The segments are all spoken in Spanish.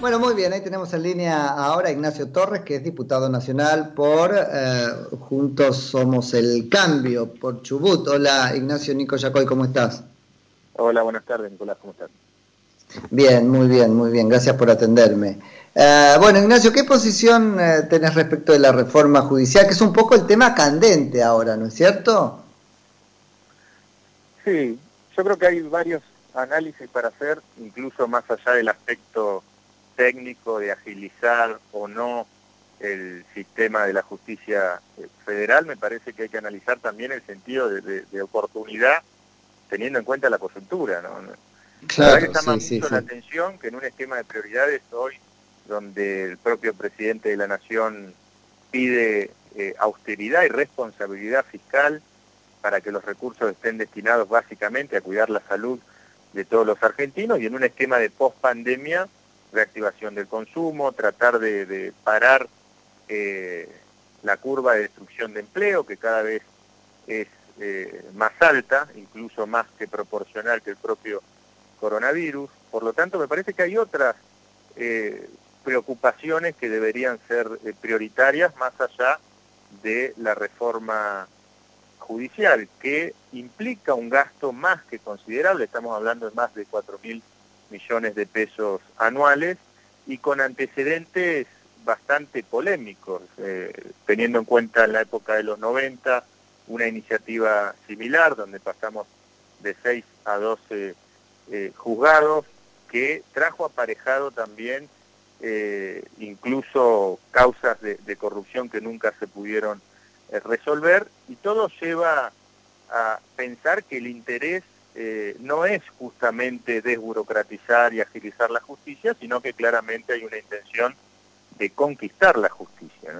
Bueno, muy bien, ahí tenemos en línea ahora a Ignacio Torres, que es diputado nacional por eh, Juntos Somos el Cambio, por Chubut. Hola, Ignacio Nico Yacoy, ¿cómo estás? Hola, buenas tardes, Nicolás, ¿cómo estás? Bien, muy bien, muy bien, gracias por atenderme. Eh, bueno, Ignacio, ¿qué posición eh, tenés respecto de la reforma judicial? Que es un poco el tema candente ahora, ¿no es cierto? Sí, yo creo que hay varios análisis para hacer, incluso más allá del aspecto técnico de agilizar o no el sistema de la justicia eh, federal, me parece que hay que analizar también el sentido de, oportunidad teniendo en cuenta la coyuntura. ¿no? Claro, que llama mucho la atención que en un esquema de prioridades hoy, donde el propio presidente de la Nación pide eh, austeridad y responsabilidad fiscal para que los recursos estén destinados básicamente a cuidar la salud de todos los argentinos y en un esquema de post-pandemia reactivación del consumo, tratar de, parar eh, la curva de destrucción de empleo, que cada vez es eh, más alta, incluso más que proporcional que el propio coronavirus. Por lo tanto, me parece que hay otras eh, preocupaciones que deberían ser prioritarias más allá de la reforma judicial, que implica un gasto más que considerable, estamos hablando de más de 4 mil millones de pesos anuales y con antecedentes bastante polémicos, eh, teniendo en cuenta la época de los 90, una iniciativa similar donde pasamos de 6 a 12 eh, juzgados, que trajo aparejado también eh, incluso causas de, de, corrupción que nunca se pudieron resolver, y todo lleva a pensar que el interés eh, no es justamente desburocratizar y agilizar la justicia, sino que claramente hay una intención de conquistar la justicia.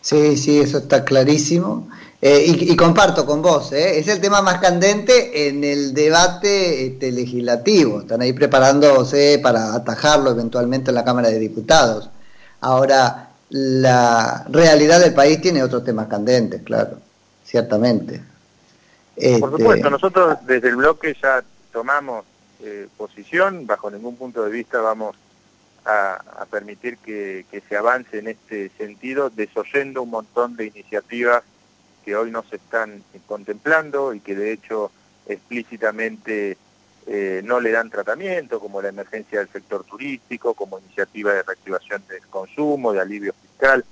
Sí, sí, eso está clarísimo. Eh, y, comparto con vos, ¿eh? es el tema más candente en el debate este, legislativo. Están ahí preparándose para atajarlo eventualmente en la Cámara de Diputados. Ahora, la realidad del país tiene otros temas candentes, claro, ciertamente. Por supuesto, este, nosotros desde el bloque ya tomamos eh, posición, bajo ningún punto de vista vamos a, permitir que, se avance en este sentido, desoyendo un montón de iniciativas que hoy no se están contemplando y que de hecho explícitamente eh, no le dan tratamiento, como la emergencia del sector turístico, como iniciativa de reactivación del consumo, de alivio fiscal.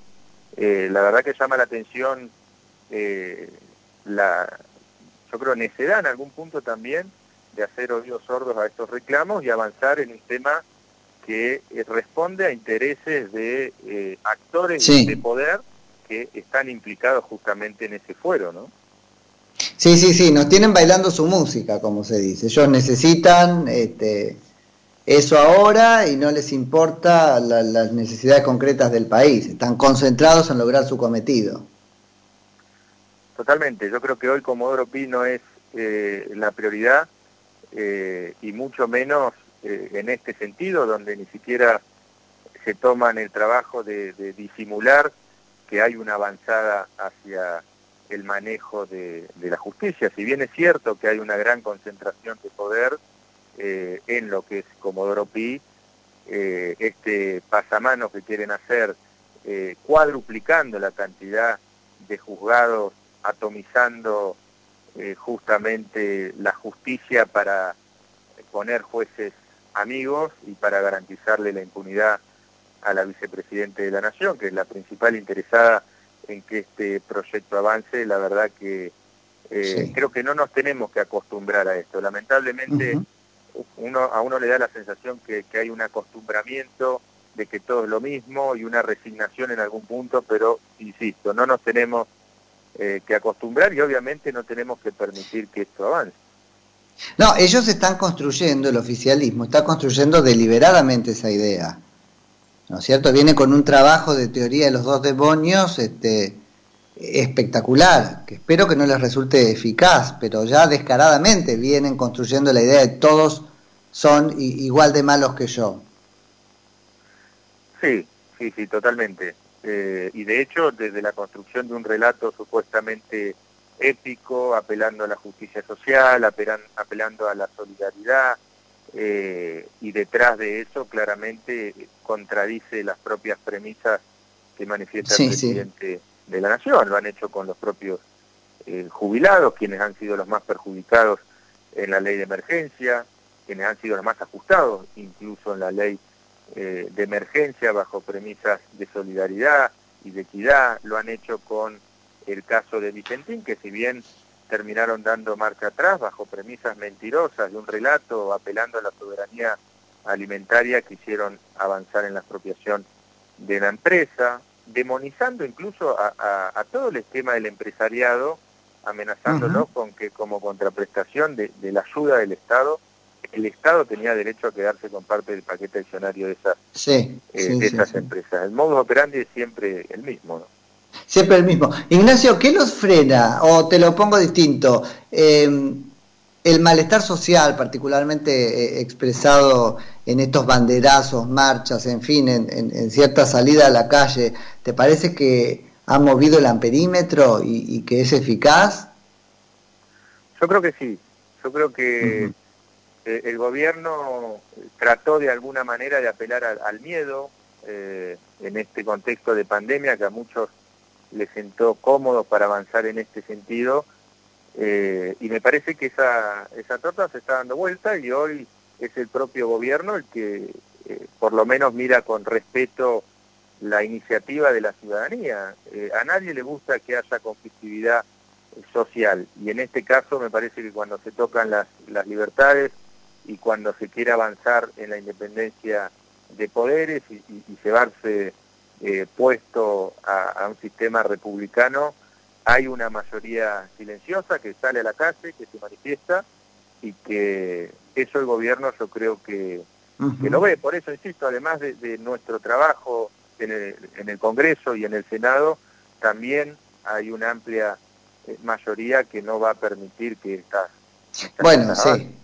Eh, la verdad que llama la atención la, yo creo, necedad en algún punto también de hacer oídos sordos a estos reclamos y avanzar en un tema que eh, responde a intereses de eh, actores de poder que están implicados justamente en ese fuero, ¿no? Sí, sí, sí, nos tienen bailando su música, como se dice. Ellos necesitan este, eso ahora y no les importa las necesidades concretas del país. Están concentrados en lograr su cometido. Totalmente, yo creo que hoy Comodoro Pi no es eh, la prioridad eh, y mucho menos eh, en este sentido, donde ni siquiera se toman el trabajo de, disimular que hay una avanzada hacia el manejo de, la justicia. Si bien es cierto que hay una gran concentración de poder en lo que es Comodoro Pi, este pasamano que quieren hacer, cuadruplicando la cantidad de juzgados atomizando eh, justamente la justicia para poner jueces amigos y para garantizarle la impunidad a la vicepresidente de la Nación, que es la principal interesada en que este proyecto avance. La verdad que eh, creo que no nos tenemos que acostumbrar a esto. Lamentablemente uno, a uno le da la sensación que, que hay un acostumbramiento de que todo es lo mismo y una resignación en algún punto, pero insisto, no nos tenemos eh, que acostumbrar y obviamente no tenemos que permitir que esto avance. No, ellos están construyendo, el oficialismo está construyendo deliberadamente esa idea. ¿No es cierto? Viene con un trabajo de teoría de los dos demonios este, espectacular, que espero que no les resulte eficaz, pero ya descaradamente vienen construyendo la idea de todos son igual de malos que yo. Sí, sí, sí, totalmente. Eh, y de hecho desde la construcción de un relato supuestamente épico, apelando a la justicia social, apelando a la solidaridad, eh, y detrás de eso claramente contradice las propias premisas que manifiesta el presidente de la Nación. Lo han hecho con los propios eh, jubilados, quienes han sido los más perjudicados en la ley de emergencia, quienes han sido los más ajustados, incluso en la ley eh, de emergencia, bajo premisas de solidaridad y de equidad. Lo han hecho con el caso de Vicentín, que si bien terminaron dando marcha atrás bajo premisas mentirosas de un relato apelando a la soberanía alimentaria quisieron avanzar en la expropiación de la empresa, demonizando incluso a, todo el esquema del empresariado, amenazándolo con que como contraprestación de, la ayuda del Estado, el Estado tenía derecho a quedarse con parte del paquete accionario de esas, eh, de esas empresas. El modus operandi es siempre el mismo, ¿no? Siempre el mismo. Ignacio, ¿qué los frena? O te lo pongo distinto. Em, el malestar social, particularmente eh, expresado en estos banderazos, marchas, en fin, en, cierta salida a la calle, ¿te parece que ha movido el amperímetro y, que es eficaz? Yo creo que sí. Yo creo que eh, el gobierno trató de alguna manera de apelar al, miedo eh, en este contexto de pandemia que a muchos le sentó cómodo para avanzar en este sentido eh, y me parece que esa, esa torta se está dando vuelta y hoy es el propio gobierno el que por lo menos mira con respeto la iniciativa de la ciudadanía. A nadie le gusta que haya conflictividad social y en este caso me parece que cuando se tocan las, las libertades y cuando se quiere avanzar en la independencia de poderes y, y, y llevarse eh, puesto a, un sistema republicano, hay una mayoría silenciosa que sale a la calle, que se manifiesta y que eso el gobierno yo creo que, lo ve. Por eso, insisto, además de, nuestro trabajo en el, en el, Congreso y en el Senado, también hay una amplia eh, mayoría que no va a permitir que estas... bueno, sí.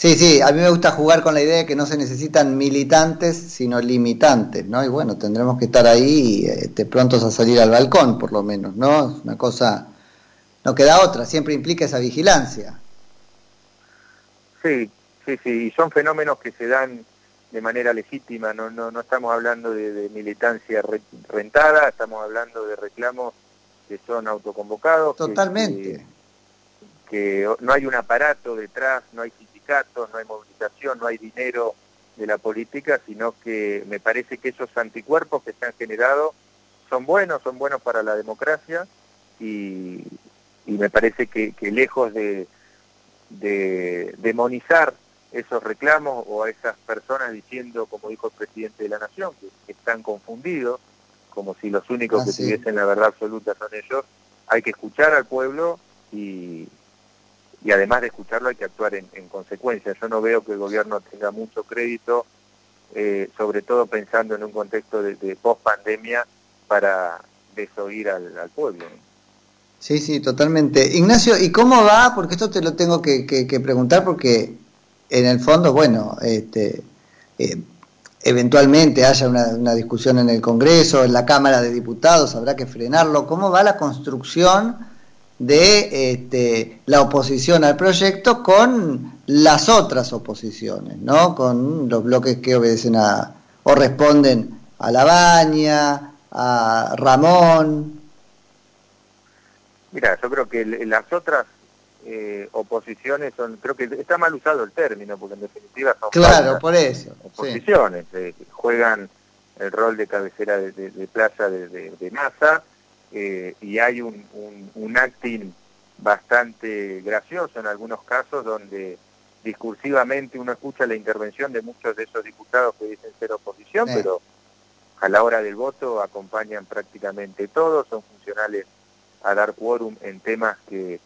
Sí, sí, a mí me gusta jugar con la idea de que no se necesitan militantes, sino limitantes, ¿no? Y bueno, tendremos que estar ahí este, prontos a salir al balcón, por lo menos, ¿no? Es una cosa, no queda otra, siempre implica esa vigilancia. Sí, sí, sí, y son fenómenos que se dan de manera legítima, no, no, no estamos hablando de, militancia rentada, estamos hablando de reclamos que son autoconvocados. Totalmente. Que, que no hay un aparato detrás, no hay no hay movilización, no hay dinero de la política, sino que me parece que esos anticuerpos que se han generado son buenos, son buenos para la democracia y, me parece que, lejos de, de demonizar esos reclamos o a esas personas diciendo, como dijo el presidente de la Nación, que están confundidos, como si los únicos que tuviesen la verdad absoluta son ellos, hay que escuchar al pueblo y, y además de escucharlo hay que actuar en, consecuencia. Yo no veo que el gobierno tenga mucho crédito, eh, sobre todo pensando en un contexto de, post-pandemia, para desoír al, pueblo. Sí, sí, totalmente. Ignacio, ¿y cómo va? Porque esto te lo tengo que, preguntar porque en el fondo, bueno, este, eh, eventualmente haya una, una, discusión en el Congreso, en la Cámara de Diputados, habrá que frenarlo. ¿Cómo va la construcción de este, la oposición al proyecto con las otras oposiciones, ¿no? Con los bloques que obedecen a o responden a La Baña, a Ramón. Mira, yo creo que las otras eh, oposiciones son, creo que está mal usado el término, porque en definitiva son claro, por eso, oposiciones, eh, juegan el rol de cabecera de, plaza de, de masa eh, y hay un, un, acting bastante gracioso en algunos casos donde discursivamente uno escucha la intervención de muchos de esos diputados que dicen ser oposición, pero a la hora del voto acompañan prácticamente todos, son funcionales a dar quórum en temas que,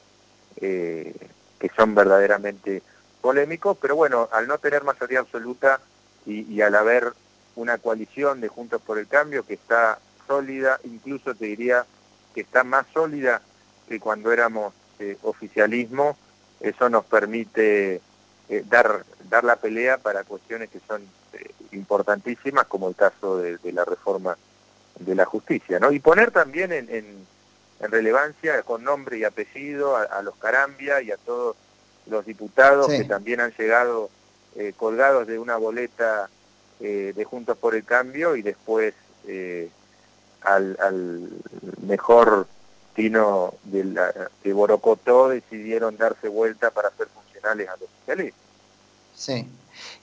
eh, que son verdaderamente polémicos, pero bueno, al no tener mayoría absoluta y, y al haber una coalición de Juntos por el Cambio que está sólida, incluso te diría que está más sólida que cuando éramos eh, oficialismo, eso nos permite eh, dar, dar la pelea para cuestiones que son eh, importantísimas, como el caso de, la reforma de la justicia, ¿no? Y poner también en, en, relevancia con nombre y apellido a, los Carambia y a todos los diputados que también han llegado colgados de una boleta de Juntos por el Cambio y después al, al, mejor tino de, la, de Borocotó decidieron darse vuelta para ser funcionales a los socialistas. Sí.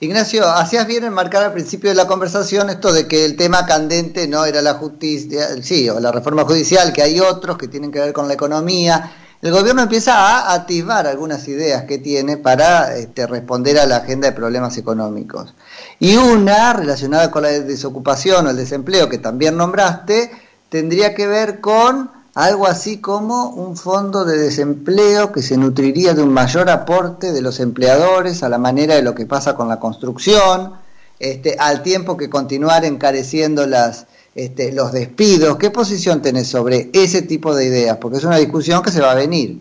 Ignacio, hacías bien en marcar al principio de la conversación esto de que el tema candente no era la justicia, sí, o la reforma judicial, que hay otros que tienen que ver con la economía. El gobierno empieza a atisbar algunas ideas que tiene para este, responder a la agenda de problemas económicos. Y una, relacionada con la desocupación o el desempleo, que también nombraste, tendría que ver con algo así como un fondo de desempleo que se nutriría de un mayor aporte de los empleadores a la manera de lo que pasa con la construcción, este, al tiempo que continuar encareciendo las, este, los despidos. ¿Qué posición tenés sobre ese tipo de ideas? Porque es una discusión que se va a venir.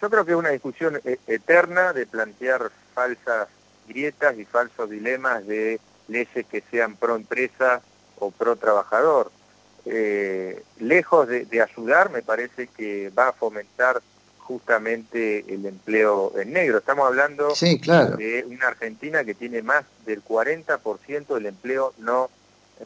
Yo creo que es una discusión e-, eterna de plantear falsas grietas y falsos dilemas de leyes que sean pro empresa o pro trabajador eh, lejos de, ayudar, me parece que va a fomentar justamente el empleo en negro. Estamos hablando de una Argentina que tiene más del 40% del empleo no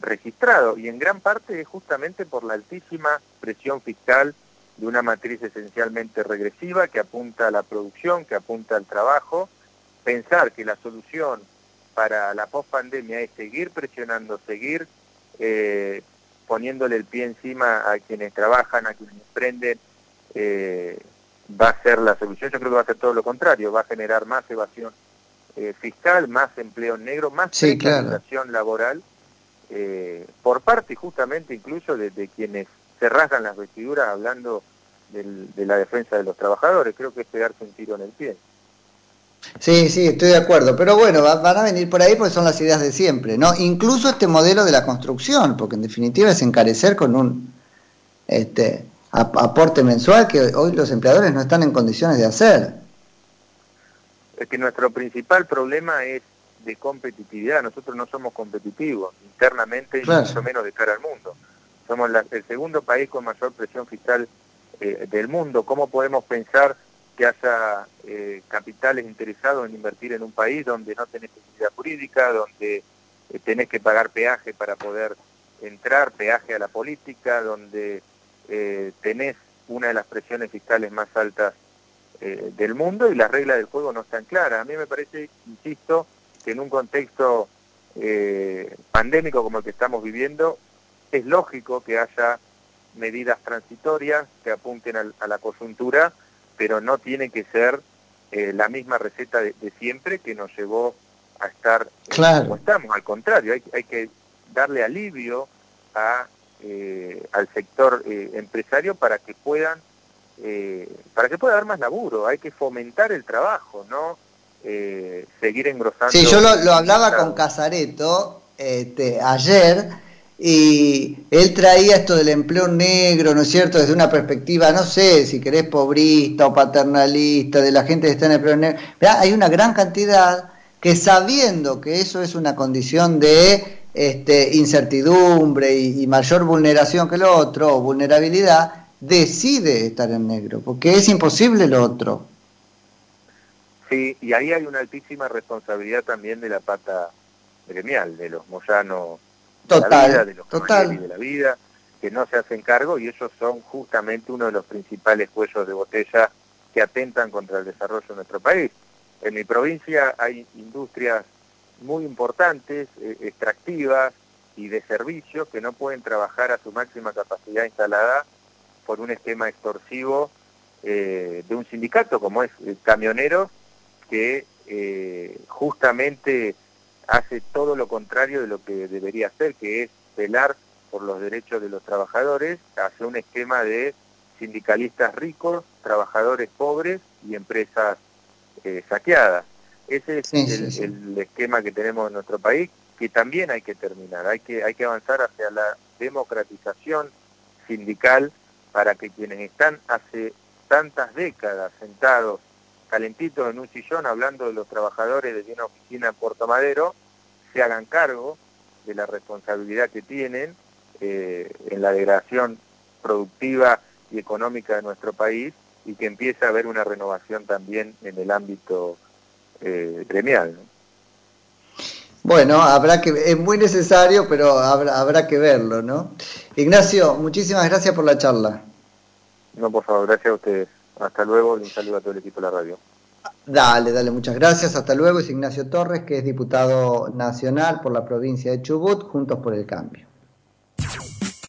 registrado y en gran parte es justamente por la altísima presión fiscal de una matriz esencialmente regresiva que apunta a la producción, que apunta al trabajo. Pensar que la solución para la pospandemia es seguir presionando, seguir eh, poniéndole el pie encima a quienes trabajan, a quienes emprenden, eh, va a ser la solución. Yo creo que va a ser todo lo contrario, va a generar más evasión eh, fiscal, más empleo negro, más sí, laboral, eh, por parte justamente incluso de, quienes se rasgan las vestiduras hablando de la defensa de los trabajadores. Creo que es pegarse un tiro en el pie. Sí, sí, estoy de acuerdo. Pero bueno, van a venir por ahí porque son las ideas de siempre, ¿no? Incluso este modelo de la construcción, porque en definitiva es encarecer con un este, aporte mensual que hoy los empleadores no están en condiciones de hacer. Es que nuestro principal problema es de competitividad. Nosotros no somos competitivos internamente y mucho menos de cara al mundo. Somos el segundo país con mayor presión fiscal eh, del mundo. ¿Cómo podemos pensar que haya eh, capitales interesados en invertir en un país donde no tenés seguridad jurídica, donde eh, tenés que pagar peaje para poder entrar, peaje a la política, donde tenés una de las presiones fiscales más altas del mundo y las reglas del juego no están claras. A mí me parece, insisto, que en un contexto pandémico como el que estamos viviendo, es lógico que haya medidas transitorias que apunten a la coyuntura, pero no tiene que ser eh, la misma receta de, siempre que nos llevó a estar eh, como estamos. Al contrario, hay, hay que darle alivio a, eh, al sector empresario para que puedan para que pueda dar más laburo. Hay que fomentar el trabajo, no seguir engrosando. Sí, yo lo, lo hablaba con Casareto este, ayer y él traía esto del empleo negro, ¿no es cierto?, desde una perspectiva, no sé, si querés pobrista o paternalista, de la gente que está en el empleo negro. Hay una gran cantidad que sabiendo que eso es una condición de este, incertidumbre y, mayor vulneración que lo otro, o vulnerabilidad, decide estar en negro, porque es imposible lo otro. Sí, y ahí hay una altísima responsabilidad también de la pata gremial, de los moyanos total, de los total. de la vida, que no se hacen cargo y ellos son justamente uno de los principales cuellos de botella que atentan contra el desarrollo de nuestro país. En mi provincia hay industrias muy importantes, eh, extractivas y de servicios que no pueden trabajar a su máxima capacidad instalada por un esquema extorsivo eh, de un sindicato como es el camionero que eh, justamente hace todo lo contrario de lo que debería hacer, que es velar por los derechos de los trabajadores, hace un esquema de sindicalistas ricos, trabajadores pobres y empresas eh, saqueadas. Ese es el, esquema que tenemos en nuestro país, que también hay que terminar, hay que, hay que avanzar hacia la democratización sindical para que quienes están hace tantas décadas sentados calentitos en un sillón hablando de los trabajadores de una oficina en Puerto Madero, se hagan cargo de la responsabilidad que tienen eh, en la degradación productiva y económica de nuestro país y que empiece a haber una renovación también en el ámbito eh, gremial. Bueno, habrá que, es muy necesario, pero habrá, habrá que verlo, ¿no? Ignacio, muchísimas gracias por la charla. No, por favor, gracias a ustedes. Hasta luego y un a todo el equipo de la radio. Dale, dale, muchas gracias. Hasta luego. Es Ignacio Torres, que es diputado nacional por la provincia de Chubut, Juntos por el Cambio.